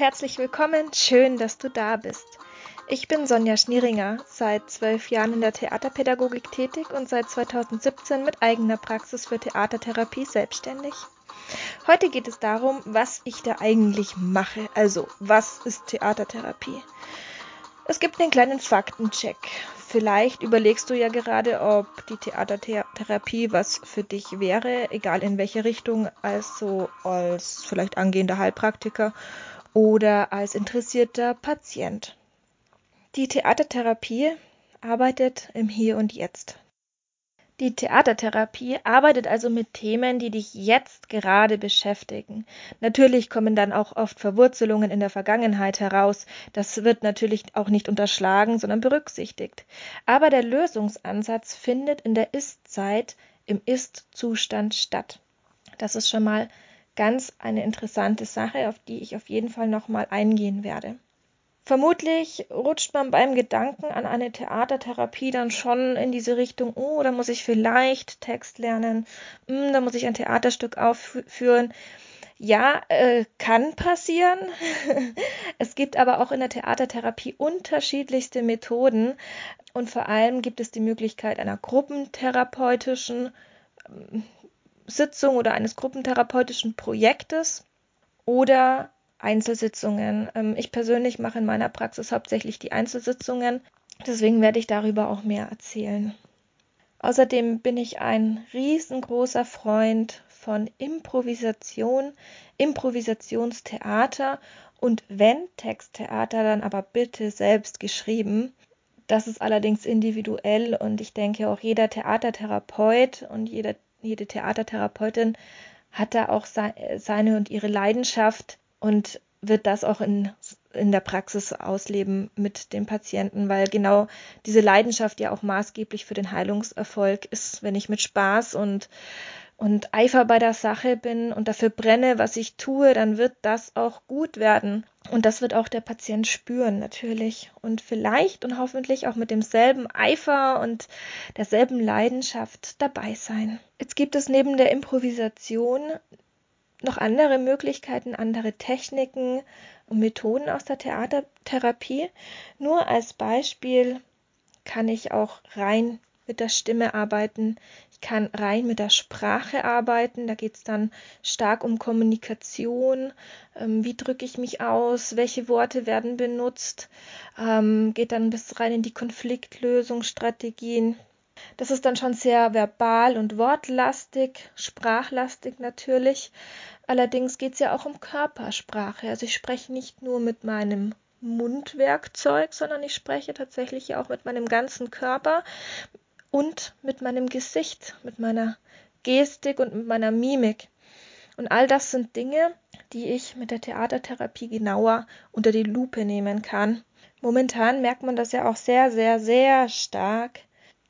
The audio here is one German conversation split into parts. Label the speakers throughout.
Speaker 1: herzlich willkommen. Schön, dass du da bist. Ich bin Sonja Schnieringer, seit zwölf Jahren in der Theaterpädagogik tätig und seit 2017 mit eigener Praxis für Theatertherapie selbstständig. Heute geht es darum, was ich da eigentlich mache. Also, was ist Theatertherapie? Es gibt einen kleinen Faktencheck. Vielleicht überlegst du ja gerade, ob die Theatertherapie was für dich wäre, egal in welche Richtung, also als vielleicht angehender Heilpraktiker oder als interessierter Patient. Die Theatertherapie arbeitet im Hier und Jetzt. Die Theatertherapie arbeitet also mit Themen, die dich jetzt gerade beschäftigen. Natürlich kommen dann auch oft Verwurzelungen in der Vergangenheit heraus. Das wird natürlich auch nicht unterschlagen, sondern berücksichtigt. Aber der Lösungsansatz findet in der Ist-Zeit im Ist-Zustand statt. Das ist schon mal ganz eine interessante Sache, auf die ich auf jeden Fall nochmal eingehen werde. Vermutlich rutscht man beim Gedanken an eine Theatertherapie dann schon in diese Richtung, oh, da muss ich vielleicht Text lernen, hm, da muss ich ein Theaterstück aufführen. Ja, äh, kann passieren. es gibt aber auch in der Theatertherapie unterschiedlichste Methoden und vor allem gibt es die Möglichkeit einer gruppentherapeutischen ähm, Sitzung oder eines gruppentherapeutischen Projektes oder Einzelsitzungen. Ähm, ich persönlich mache in meiner Praxis hauptsächlich die Einzelsitzungen, deswegen werde ich darüber auch mehr erzählen. Außerdem bin ich ein riesengroßer Freund von Improvisation, Improvisationstheater und wenn Texttheater, dann aber bitte selbst geschrieben. Das ist allerdings individuell und ich denke auch jeder Theatertherapeut und jeder, jede Theatertherapeutin hat da auch seine und ihre Leidenschaft und wird das auch in, in der Praxis ausleben mit dem Patienten, weil genau diese Leidenschaft ja auch maßgeblich für den Heilungserfolg ist, wenn ich mit Spaß und und Eifer bei der Sache bin und dafür brenne, was ich tue, dann wird das auch gut werden. Und das wird auch der Patient spüren, natürlich. Und vielleicht und hoffentlich auch mit demselben Eifer und derselben Leidenschaft dabei sein. Jetzt gibt es neben der Improvisation noch andere Möglichkeiten, andere Techniken und Methoden aus der Theatertherapie. Nur als Beispiel kann ich auch rein mit der Stimme arbeiten. Ich kann rein mit der Sprache arbeiten. Da geht es dann stark um Kommunikation. Ähm, wie drücke ich mich aus? Welche Worte werden benutzt? Ähm, geht dann bis rein in die Konfliktlösungsstrategien. Das ist dann schon sehr verbal und wortlastig, sprachlastig natürlich. Allerdings geht es ja auch um Körpersprache. Also ich spreche nicht nur mit meinem Mundwerkzeug, sondern ich spreche tatsächlich auch mit meinem ganzen Körper und mit meinem Gesicht, mit meiner Gestik und mit meiner Mimik. Und all das sind Dinge, die ich mit der Theatertherapie genauer unter die Lupe nehmen kann. Momentan merkt man das ja auch sehr, sehr, sehr stark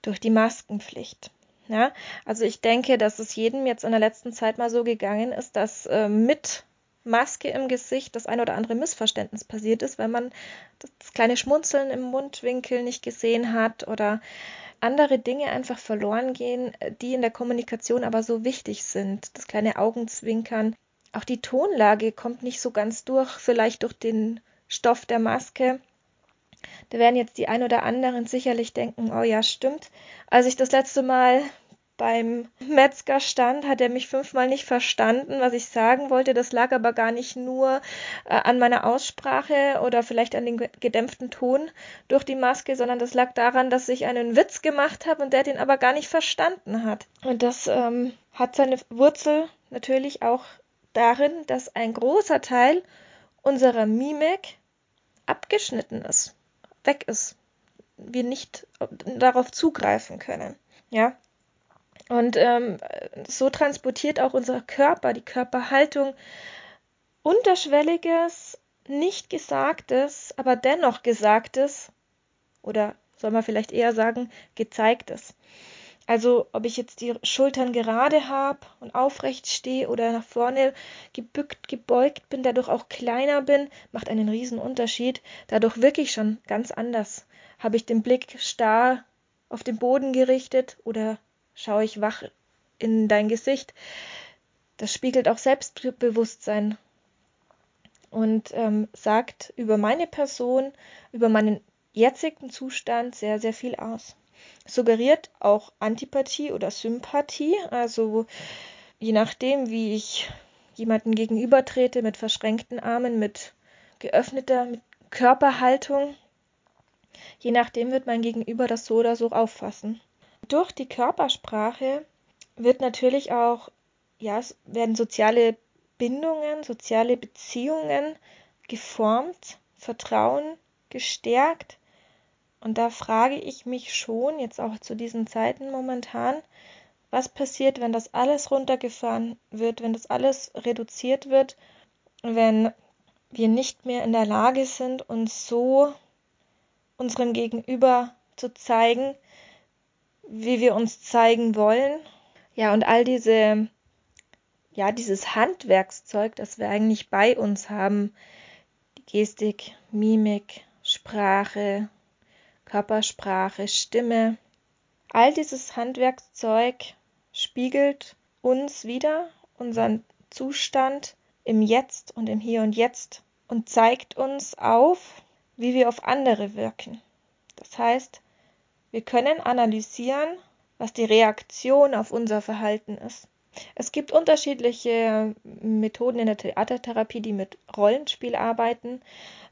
Speaker 1: durch die Maskenpflicht. Ja, also ich denke, dass es jedem jetzt in der letzten Zeit mal so gegangen ist, dass äh, mit Maske im Gesicht das ein oder andere Missverständnis passiert ist, weil man das kleine Schmunzeln im Mundwinkel nicht gesehen hat oder andere Dinge einfach verloren gehen, die in der Kommunikation aber so wichtig sind. Das kleine Augenzwinkern. Auch die Tonlage kommt nicht so ganz durch, vielleicht durch den Stoff der Maske. Da werden jetzt die ein oder anderen sicherlich denken, oh ja, stimmt. Als ich das letzte Mal beim Metzger stand, hat er mich fünfmal nicht verstanden, was ich sagen wollte. Das lag aber gar nicht nur äh, an meiner Aussprache oder vielleicht an dem gedämpften Ton durch die Maske, sondern das lag daran, dass ich einen Witz gemacht habe und der den aber gar nicht verstanden hat. Und das ähm, hat seine Wurzel natürlich auch darin, dass ein großer Teil unserer Mimik abgeschnitten ist weg ist. Wir nicht darauf zugreifen können. Ja. Und ähm, so transportiert auch unser Körper, die Körperhaltung, unterschwelliges, nicht gesagtes, aber dennoch gesagtes oder soll man vielleicht eher sagen, gezeigtes. Also ob ich jetzt die Schultern gerade habe und aufrecht stehe oder nach vorne gebückt, gebeugt bin, dadurch auch kleiner bin, macht einen riesen Unterschied. Dadurch wirklich schon ganz anders. Habe ich den Blick starr auf den Boden gerichtet oder schaue ich wach in dein Gesicht? Das spiegelt auch Selbstbewusstsein. und ähm, sagt über meine Person, über meinen jetzigen Zustand sehr, sehr viel aus. Suggeriert auch Antipathie oder Sympathie, also je nachdem, wie ich jemanden gegenübertrete mit verschränkten Armen, mit geöffneter mit Körperhaltung, je nachdem wird mein Gegenüber das so oder so auffassen. Durch die Körpersprache wird natürlich auch, ja, werden soziale Bindungen, soziale Beziehungen geformt, Vertrauen gestärkt. Und da frage ich mich schon, jetzt auch zu diesen Zeiten momentan, was passiert, wenn das alles runtergefahren wird, wenn das alles reduziert wird, wenn wir nicht mehr in der Lage sind, uns so unserem Gegenüber zu zeigen, wie wir uns zeigen wollen. Ja, und all diese ja, dieses Handwerkszeug, das wir eigentlich bei uns haben, die Gestik, Mimik, Sprache, Körpersprache, Stimme, all dieses Handwerkszeug spiegelt uns wieder, unseren Zustand im Jetzt und im Hier und Jetzt und zeigt uns auf, wie wir auf andere wirken. Das heißt, wir können analysieren, was die Reaktion auf unser Verhalten ist. Es gibt unterschiedliche Methoden in der Theatertherapie, die mit Rollenspiel arbeiten.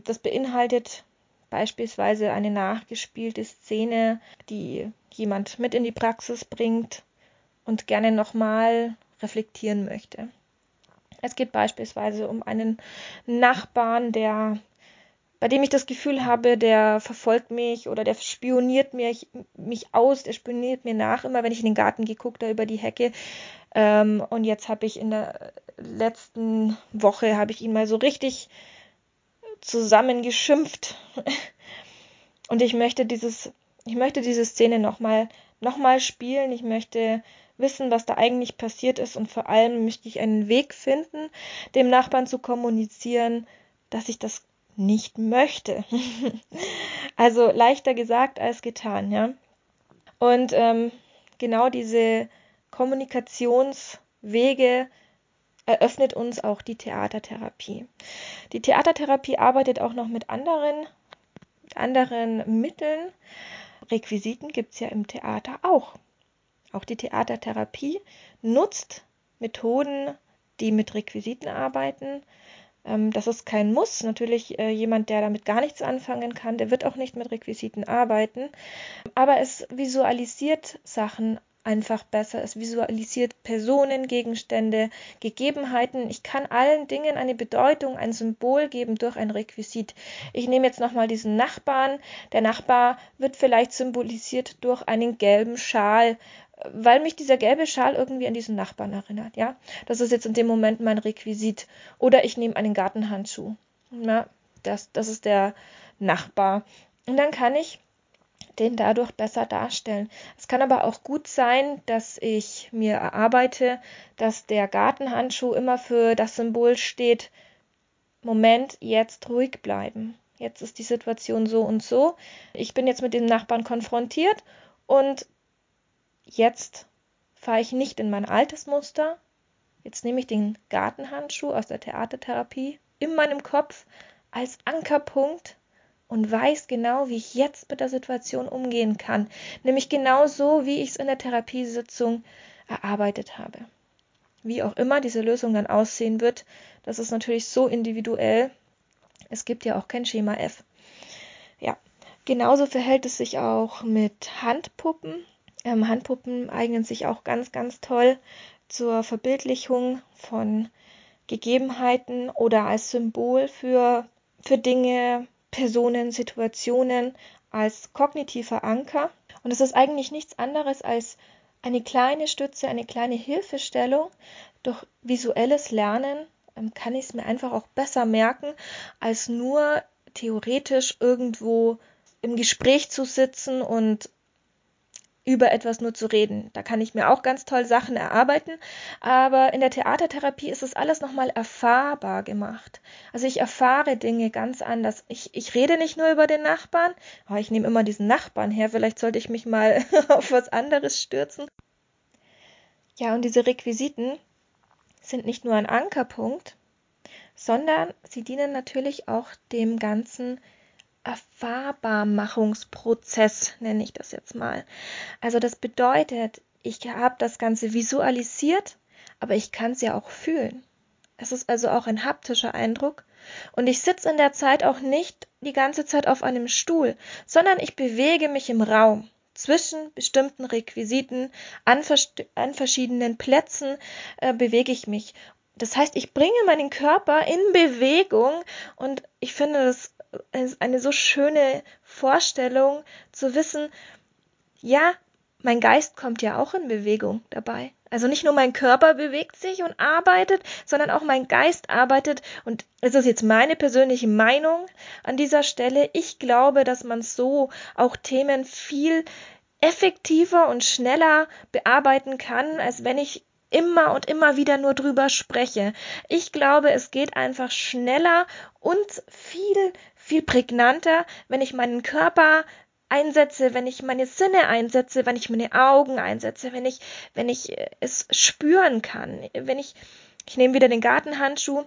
Speaker 1: Das beinhaltet beispielsweise eine nachgespielte Szene, die jemand mit in die Praxis bringt und gerne nochmal reflektieren möchte. Es geht beispielsweise um einen Nachbarn, der bei dem ich das Gefühl habe, der verfolgt mich oder der spioniert mich, mich aus, der spioniert mir nach, immer wenn ich in den Garten gehe, guckt er über die Hecke, ähm, und jetzt habe ich in der letzten Woche, habe ich ihn mal so richtig zusammengeschimpft. und ich möchte dieses, ich möchte diese Szene nochmal noch mal spielen. Ich möchte wissen, was da eigentlich passiert ist und vor allem möchte ich einen Weg finden, dem Nachbarn zu kommunizieren, dass ich das nicht möchte. also leichter gesagt als getan, ja. Und ähm, genau diese Kommunikationswege eröffnet uns auch die Theatertherapie. Die Theatertherapie arbeitet auch noch mit anderen, anderen Mitteln. Requisiten gibt es ja im Theater auch. Auch die Theatertherapie nutzt Methoden, die mit Requisiten arbeiten. Ähm, das ist kein Muss. Natürlich äh, jemand, der damit gar nichts anfangen kann, der wird auch nicht mit Requisiten arbeiten. Aber es visualisiert Sachen einfach besser. Es visualisiert Personen, Gegenstände, Gegebenheiten. Ich kann allen Dingen eine Bedeutung, ein Symbol geben durch ein Requisit. Ich nehme jetzt nochmal diesen Nachbarn. Der Nachbar wird vielleicht symbolisiert durch einen gelben Schal, weil mich dieser gelbe Schal irgendwie an diesen Nachbarn erinnert. Ja, das ist jetzt in dem Moment mein Requisit. Oder ich nehme einen Gartenhandschuh. Ja, das, das ist der Nachbar. Und dann kann ich den dadurch besser darstellen. Es kann aber auch gut sein, dass ich mir erarbeite, dass der Gartenhandschuh immer für das Symbol steht, Moment, jetzt ruhig bleiben. Jetzt ist die Situation so und so. Ich bin jetzt mit dem Nachbarn konfrontiert und jetzt fahre ich nicht in mein altes Muster. Jetzt nehme ich den Gartenhandschuh aus der Theatertherapie in meinem Kopf als Ankerpunkt und weiß genau, wie ich jetzt mit der Situation umgehen kann. Nämlich genau so, wie ich es in der Therapiesitzung erarbeitet habe. Wie auch immer diese Lösung dann aussehen wird, das ist natürlich so individuell. Es gibt ja auch kein Schema F. Ja, genauso verhält es sich auch mit Handpuppen. Ähm, Handpuppen eignen sich auch ganz, ganz toll zur Verbildlichung von Gegebenheiten oder als Symbol für, für Dinge, Personen, Situationen als kognitiver Anker. Und es ist eigentlich nichts anderes als eine kleine Stütze, eine kleine Hilfestellung. Durch visuelles Lernen ähm, kann ich es mir einfach auch besser merken, als nur theoretisch irgendwo im Gespräch zu sitzen und über etwas nur zu reden. Da kann ich mir auch ganz toll Sachen erarbeiten, aber in der Theatertherapie ist es alles nochmal erfahrbar gemacht. Also ich erfahre Dinge ganz anders. Ich, ich rede nicht nur über den Nachbarn, oh, ich nehme immer diesen Nachbarn her, vielleicht sollte ich mich mal auf was anderes stürzen. Ja, und diese Requisiten sind nicht nur ein Ankerpunkt, sondern sie dienen natürlich auch dem ganzen Erfahrbarmachungsprozess, nenne ich das jetzt mal. Also das bedeutet, ich habe das Ganze visualisiert, aber ich kann es ja auch fühlen. Es ist also auch ein haptischer Eindruck. Und ich sitze in der Zeit auch nicht die ganze Zeit auf einem Stuhl, sondern ich bewege mich im Raum zwischen bestimmten Requisiten, an, an verschiedenen Plätzen äh, bewege ich mich. Das heißt, ich bringe meinen Körper in Bewegung und ich finde das ist eine so schöne Vorstellung zu wissen, ja, mein Geist kommt ja auch in Bewegung dabei. Also nicht nur mein Körper bewegt sich und arbeitet, sondern auch mein Geist arbeitet. Und es ist jetzt meine persönliche Meinung an dieser Stelle. Ich glaube, dass man so auch Themen viel effektiver und schneller bearbeiten kann, als wenn ich immer und immer wieder nur drüber spreche. Ich glaube, es geht einfach schneller und viel, viel prägnanter, wenn ich meinen Körper einsetze, wenn ich meine Sinne einsetze, wenn ich meine Augen einsetze, wenn ich, wenn ich äh, es spüren kann, wenn ich, ich nehme wieder den Gartenhandschuh,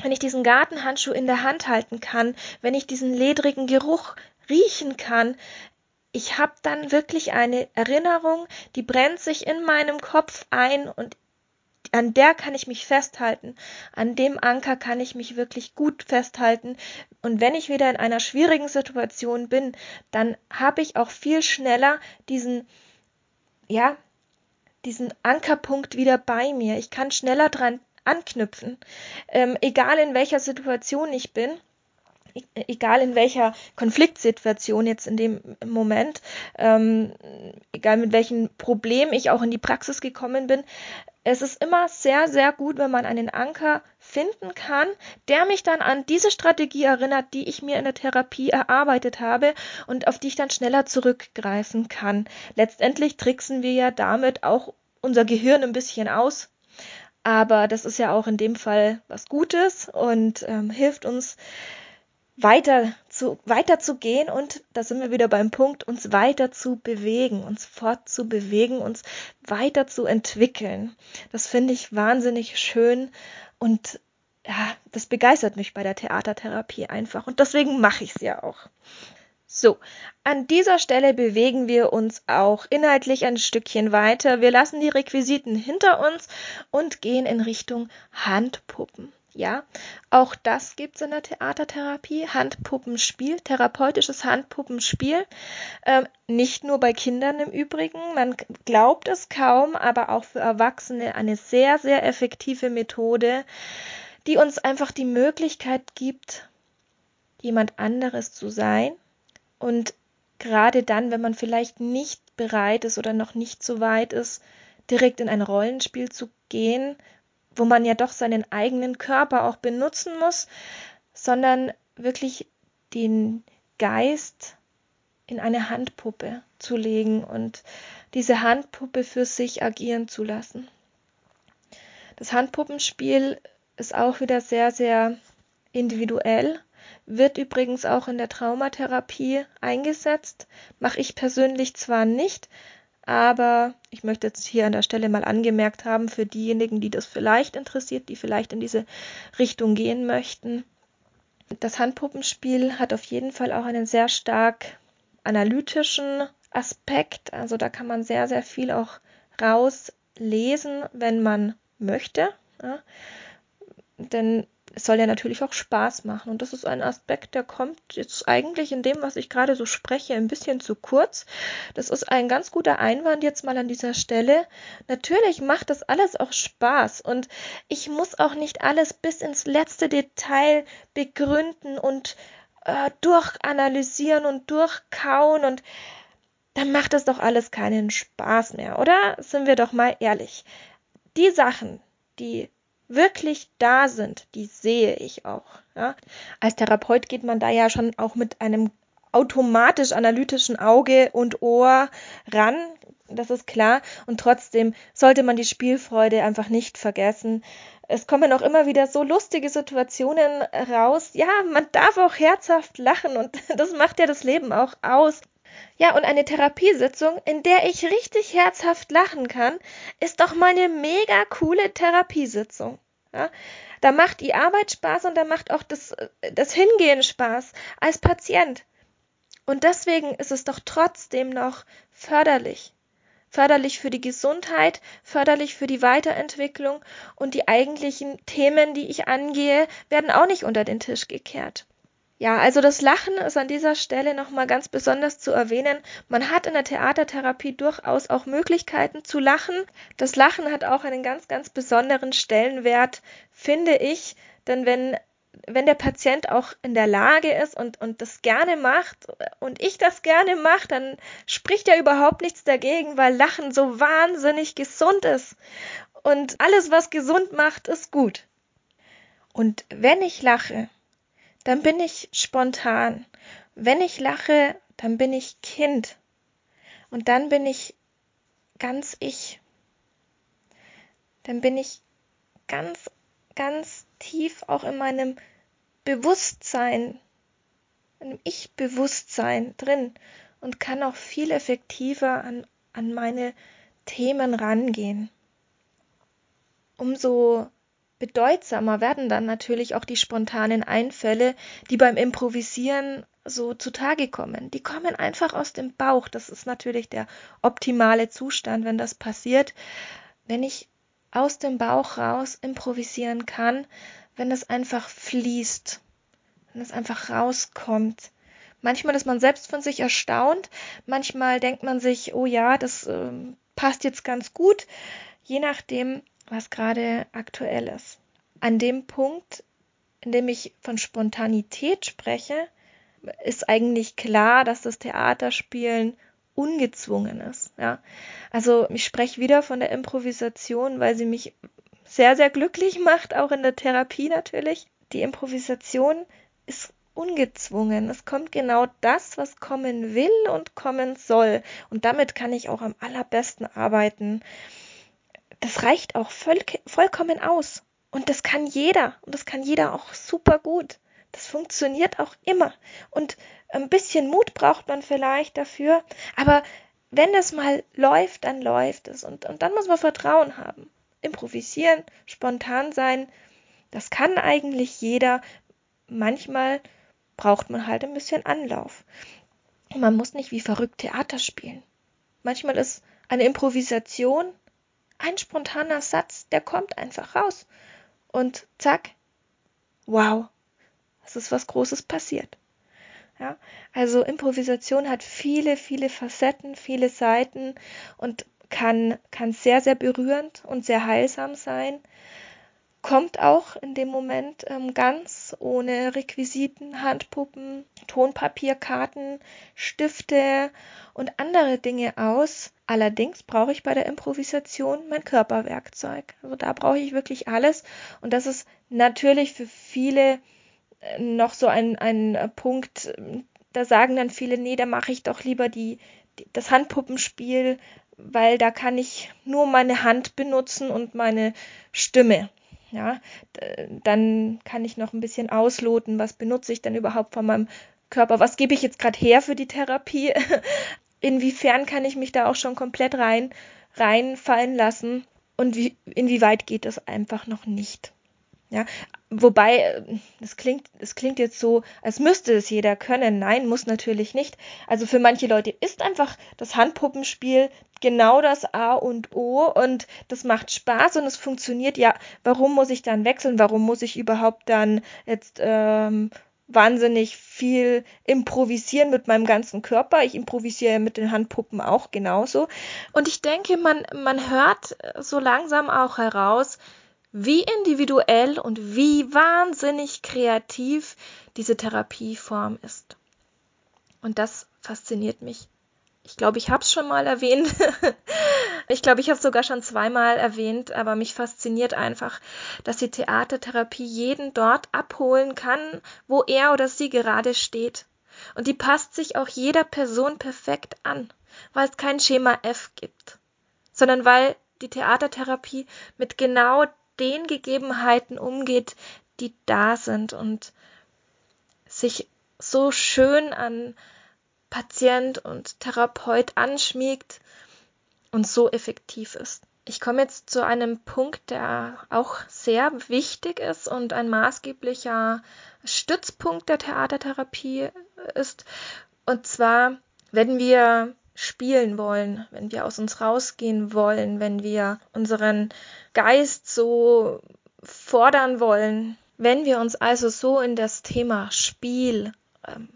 Speaker 1: wenn ich diesen Gartenhandschuh in der Hand halten kann, wenn ich diesen ledrigen Geruch riechen kann, ich habe dann wirklich eine Erinnerung, die brennt sich in meinem Kopf ein und an der kann ich mich festhalten. An dem Anker kann ich mich wirklich gut festhalten. Und wenn ich wieder in einer schwierigen Situation bin, dann habe ich auch viel schneller diesen, ja, diesen Ankerpunkt wieder bei mir. Ich kann schneller dran anknüpfen. Ähm, egal in welcher Situation ich bin egal in welcher Konfliktsituation jetzt in dem Moment, ähm, egal mit welchem Problem ich auch in die Praxis gekommen bin, es ist immer sehr, sehr gut, wenn man einen Anker finden kann, der mich dann an diese Strategie erinnert, die ich mir in der Therapie erarbeitet habe und auf die ich dann schneller zurückgreifen kann. Letztendlich tricksen wir ja damit auch unser Gehirn ein bisschen aus. Aber das ist ja auch in dem Fall was Gutes und ähm, hilft uns weiter zu, weiter zu gehen und da sind wir wieder beim Punkt, uns weiter zu bewegen, uns fortzubewegen, uns weiter zu entwickeln. Das finde ich wahnsinnig schön und ja, das begeistert mich bei der Theatertherapie einfach und deswegen mache ich es ja auch. So, an dieser Stelle bewegen wir uns auch inhaltlich ein Stückchen weiter. Wir lassen die Requisiten hinter uns und gehen in Richtung Handpuppen. Ja, auch das gibt's in der Theatertherapie. Handpuppenspiel, therapeutisches Handpuppenspiel. Ähm, nicht nur bei Kindern im Übrigen. Man glaubt es kaum, aber auch für Erwachsene eine sehr, sehr effektive Methode, die uns einfach die Möglichkeit gibt, jemand anderes zu sein. Und gerade dann, wenn man vielleicht nicht bereit ist oder noch nicht so weit ist, direkt in ein Rollenspiel zu gehen wo man ja doch seinen eigenen Körper auch benutzen muss, sondern wirklich den Geist in eine Handpuppe zu legen und diese Handpuppe für sich agieren zu lassen. Das Handpuppenspiel ist auch wieder sehr, sehr individuell, wird übrigens auch in der Traumatherapie eingesetzt, mache ich persönlich zwar nicht, aber ich möchte jetzt hier an der Stelle mal angemerkt haben, für diejenigen, die das vielleicht interessiert, die vielleicht in diese Richtung gehen möchten. Das Handpuppenspiel hat auf jeden Fall auch einen sehr stark analytischen Aspekt. Also da kann man sehr, sehr viel auch rauslesen, wenn man möchte. Ja. Denn es soll ja natürlich auch Spaß machen. Und das ist ein Aspekt, der kommt jetzt eigentlich in dem, was ich gerade so spreche, ein bisschen zu kurz. Das ist ein ganz guter Einwand jetzt mal an dieser Stelle. Natürlich macht das alles auch Spaß und ich muss auch nicht alles bis ins letzte Detail begründen und äh, durchanalysieren und durchkauen und dann macht das doch alles keinen Spaß mehr, oder? Sind wir doch mal ehrlich. Die Sachen, die wirklich da sind, die sehe ich auch. Ja. Als Therapeut geht man da ja schon auch mit einem automatisch analytischen Auge und Ohr ran, das ist klar. Und trotzdem sollte man die Spielfreude einfach nicht vergessen. Es kommen auch immer wieder so lustige Situationen raus. Ja, man darf auch herzhaft lachen und das macht ja das Leben auch aus. Ja, und eine Therapiesitzung, in der ich richtig herzhaft lachen kann, ist doch mal eine mega coole Therapiesitzung. Ja? Da macht die Arbeit Spaß und da macht auch das, das Hingehen Spaß als Patient. Und deswegen ist es doch trotzdem noch förderlich. Förderlich für die Gesundheit, förderlich für die Weiterentwicklung und die eigentlichen Themen, die ich angehe, werden auch nicht unter den Tisch gekehrt. Ja, also das Lachen ist an dieser Stelle nochmal ganz besonders zu erwähnen. Man hat in der Theatertherapie durchaus auch Möglichkeiten zu lachen. Das Lachen hat auch einen ganz, ganz besonderen Stellenwert, finde ich. Denn wenn, wenn der Patient auch in der Lage ist und, und das gerne macht und ich das gerne mache, dann spricht er überhaupt nichts dagegen, weil Lachen so wahnsinnig gesund ist. Und alles, was gesund macht, ist gut. Und wenn ich lache, dann bin ich spontan. Wenn ich lache, dann bin ich Kind. Und dann bin ich ganz ich. Dann bin ich ganz, ganz tief auch in meinem Bewusstsein, in einem Ich-Bewusstsein drin und kann auch viel effektiver an, an meine Themen rangehen. Umso bedeutsamer werden dann natürlich auch die spontanen Einfälle, die beim Improvisieren so zutage kommen. Die kommen einfach aus dem Bauch. Das ist natürlich der optimale Zustand, wenn das passiert. Wenn ich aus dem Bauch raus improvisieren kann, wenn es einfach fließt, wenn es einfach rauskommt. Manchmal ist man selbst von sich erstaunt, manchmal denkt man sich, oh ja, das äh, passt jetzt ganz gut, je nachdem, was gerade aktuell ist. An dem Punkt, in dem ich von Spontanität spreche, ist eigentlich klar, dass das Theaterspielen ungezwungen ist. Ja. Also ich spreche wieder von der Improvisation, weil sie mich sehr, sehr glücklich macht, auch in der Therapie natürlich. Die Improvisation ist ungezwungen. Es kommt genau das, was kommen will und kommen soll. Und damit kann ich auch am allerbesten arbeiten das reicht auch voll, vollkommen aus. Und das kann jeder. Und das kann jeder auch super gut. Das funktioniert auch immer. Und ein bisschen Mut braucht man vielleicht dafür. Aber wenn das mal läuft, dann läuft es. Und, und dann muss man Vertrauen haben. Improvisieren, spontan sein. Das kann eigentlich jeder. Manchmal braucht man halt ein bisschen Anlauf. man muss nicht wie verrückt Theater spielen. Manchmal ist eine Improvisation ein spontaner Satz, der kommt einfach raus. Und zack, wow, es ist was Großes passiert. Ja, also Improvisation hat viele, viele Facetten, viele Seiten und kann, kann sehr, sehr berührend und sehr heilsam sein kommt auch in dem Moment ähm, ganz ohne Requisiten, Handpuppen, Tonpapier, Karten, Stifte und andere Dinge aus. Allerdings brauche ich bei der Improvisation mein Körperwerkzeug. Also da brauche ich wirklich alles. Und das ist natürlich für viele äh, noch so ein, ein Punkt, da sagen dann viele, nee, da mache ich doch lieber die, die, das Handpuppenspiel, weil da kann ich nur meine Hand benutzen und meine Stimme ja, dann kann ich noch ein bisschen ausloten, was benutze ich denn überhaupt von meinem Körper, was gebe ich jetzt gerade her für die Therapie, inwiefern kann ich mich da auch schon komplett rein reinfallen lassen? Und wie, inwieweit geht das einfach noch nicht. Ja, wobei, äh, das klingt, es klingt jetzt so, als müsste es jeder können. Nein, muss natürlich nicht. Also für manche Leute ist einfach das Handpuppenspiel genau das A und O und das macht Spaß und es funktioniert. Ja, warum muss ich dann wechseln? Warum muss ich überhaupt dann jetzt ähm, wahnsinnig viel improvisieren mit meinem ganzen Körper. Ich improvisiere mit den Handpuppen auch genauso. Und ich denke, man, man hört so langsam auch heraus, wie individuell und wie wahnsinnig kreativ diese Therapieform ist. Und das fasziniert mich. Ich glaube, ich habe es schon mal erwähnt. ich glaube, ich habe es sogar schon zweimal erwähnt, aber mich fasziniert einfach, dass die Theatertherapie jeden dort abholen kann, wo er oder sie gerade steht. Und die passt sich auch jeder Person perfekt an, weil es kein Schema F gibt, sondern weil die Theatertherapie mit genau den Gegebenheiten umgeht, die da sind und sich so schön an Patient und Therapeut anschmiegt und so effektiv ist. Ich komme jetzt zu einem Punkt, der auch sehr wichtig ist und ein maßgeblicher Stützpunkt der Theatertherapie ist. Und zwar, wenn wir spielen wollen, wenn wir aus uns rausgehen wollen, wenn wir unseren Geist so fordern wollen, wenn wir uns also so in das Thema Spiel, ähm,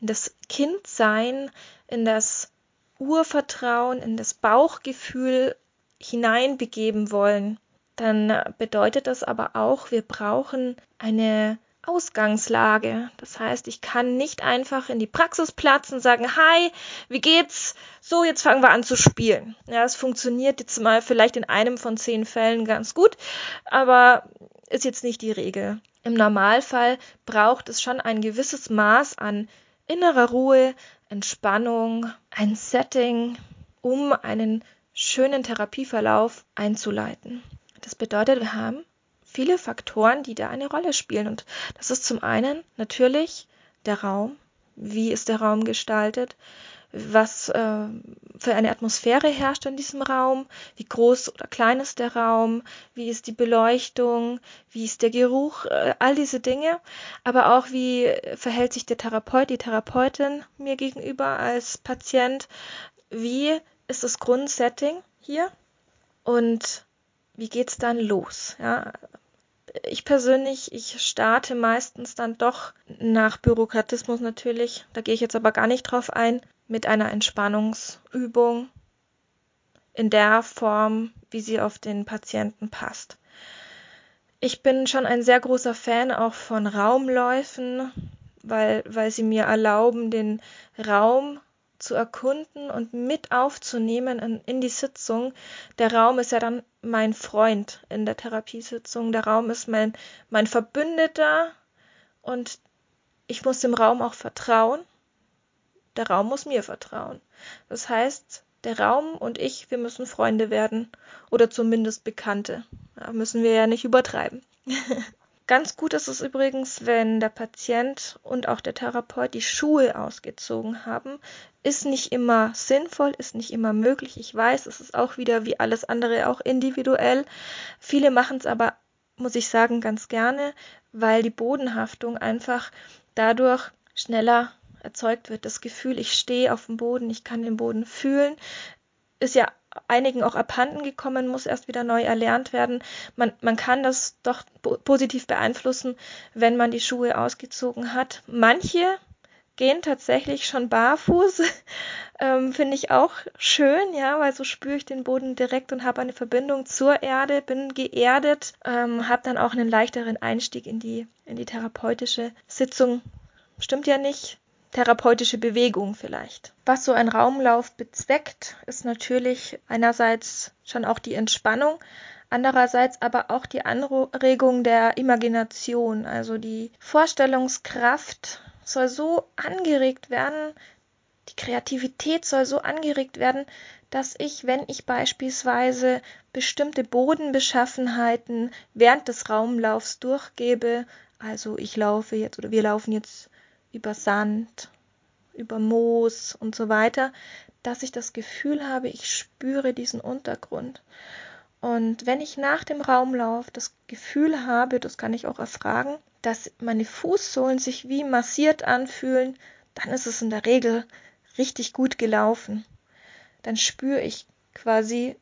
Speaker 1: in das Kindsein, in das Urvertrauen, in das Bauchgefühl hineinbegeben wollen, dann bedeutet das aber auch, wir brauchen eine Ausgangslage. Das heißt, ich kann nicht einfach in die Praxis platzen und sagen, hi, wie geht's? So, jetzt fangen wir an zu spielen. Ja, es funktioniert jetzt mal vielleicht in einem von zehn Fällen ganz gut, aber ist jetzt nicht die Regel. Im Normalfall braucht es schon ein gewisses Maß an innerer Ruhe, Entspannung, ein Setting, um einen schönen Therapieverlauf einzuleiten. Das bedeutet, wir haben viele Faktoren, die da eine Rolle spielen. Und das ist zum einen natürlich der Raum. Wie ist der Raum gestaltet? Was äh, für eine Atmosphäre herrscht in diesem Raum? Wie groß oder klein ist der Raum? Wie ist die Beleuchtung? Wie ist der Geruch? Äh, all diese Dinge. Aber auch, wie verhält sich der Therapeut, die Therapeutin mir gegenüber als Patient? Wie ist das Grundsetting hier und wie geht's dann los? Ja, ich persönlich, ich starte meistens dann doch nach Bürokratismus natürlich, da gehe ich jetzt aber gar nicht drauf ein, mit einer Entspannungsübung in der Form, wie sie auf den Patienten passt. Ich bin schon ein sehr großer Fan auch von Raumläufen, weil, weil sie mir erlauben, den Raum zu erkunden und mit aufzunehmen in, in die Sitzung. Der Raum ist ja dann mein Freund in der Therapiesitzung. Der Raum ist mein, mein Verbündeter und ich muss dem Raum auch vertrauen. Der Raum muss mir vertrauen. Das heißt, der Raum und ich, wir müssen Freunde werden oder zumindest Bekannte. Da müssen wir ja nicht übertreiben. Ganz gut ist es übrigens, wenn der Patient und auch der Therapeut die Schuhe ausgezogen haben. Ist nicht immer sinnvoll, ist nicht immer möglich. Ich weiß, es ist auch wieder wie alles andere auch individuell. Viele machen es aber, muss ich sagen, ganz gerne, weil die Bodenhaftung einfach dadurch schneller erzeugt wird. Das Gefühl, ich stehe auf dem Boden, ich kann den Boden fühlen, ist ja einigen auch abhanden gekommen, muss erst wieder neu erlernt werden. Man, man kann das doch positiv beeinflussen, wenn man die Schuhe ausgezogen hat. Manche gehen tatsächlich schon barfuß, ähm, finde ich auch schön, ja, weil so spüre ich den Boden direkt und habe eine Verbindung zur Erde, bin geerdet, ähm, habe dann auch einen leichteren Einstieg in die in die therapeutische Sitzung. Stimmt ja nicht, therapeutische Bewegung vielleicht. Was so ein Raumlauf bezweckt, ist natürlich einerseits schon auch die Entspannung, andererseits aber auch die Anregung der Imagination, also die Vorstellungskraft soll so angeregt werden, die Kreativität soll so angeregt werden, dass ich, wenn ich beispielsweise bestimmte Bodenbeschaffenheiten während des Raumlaufs durchgebe, also ich laufe jetzt oder wir laufen jetzt über Sand, über Moos und so weiter, dass ich das Gefühl habe, ich spüre diesen Untergrund. Und wenn ich nach dem Raumlauf das Gefühl habe, das kann ich auch erfragen, dass meine Fußsohlen sich wie massiert anfühlen, dann ist es in der Regel richtig gut gelaufen. Dann spüre ich quasi,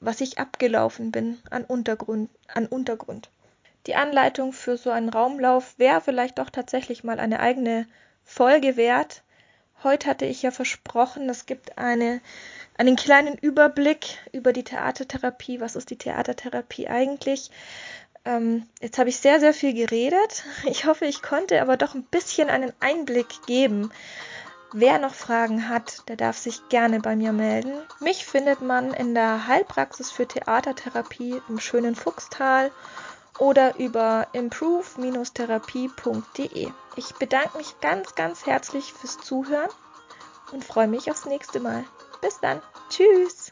Speaker 1: was ich abgelaufen bin an Untergrund, an Untergrund die Anleitung für so einen Raumlauf wäre vielleicht doch tatsächlich mal eine eigene Folge wert. Heute hatte ich ja versprochen, es gibt eine, einen kleinen Überblick über die Theatertherapie. Was ist die Theatertherapie eigentlich? Ähm, jetzt habe ich sehr, sehr viel geredet. Ich hoffe, ich konnte aber doch ein bisschen einen Einblick geben. Wer noch Fragen hat, der darf sich gerne bei mir melden. Mich findet man in der Heilpraxis für Theatertherapie im schönen Fuchstal oder über improve-therapie.de. Ich bedanke mich ganz, ganz herzlich fürs Zuhören und freue mich aufs nächste Mal. Bis dann. Tschüss.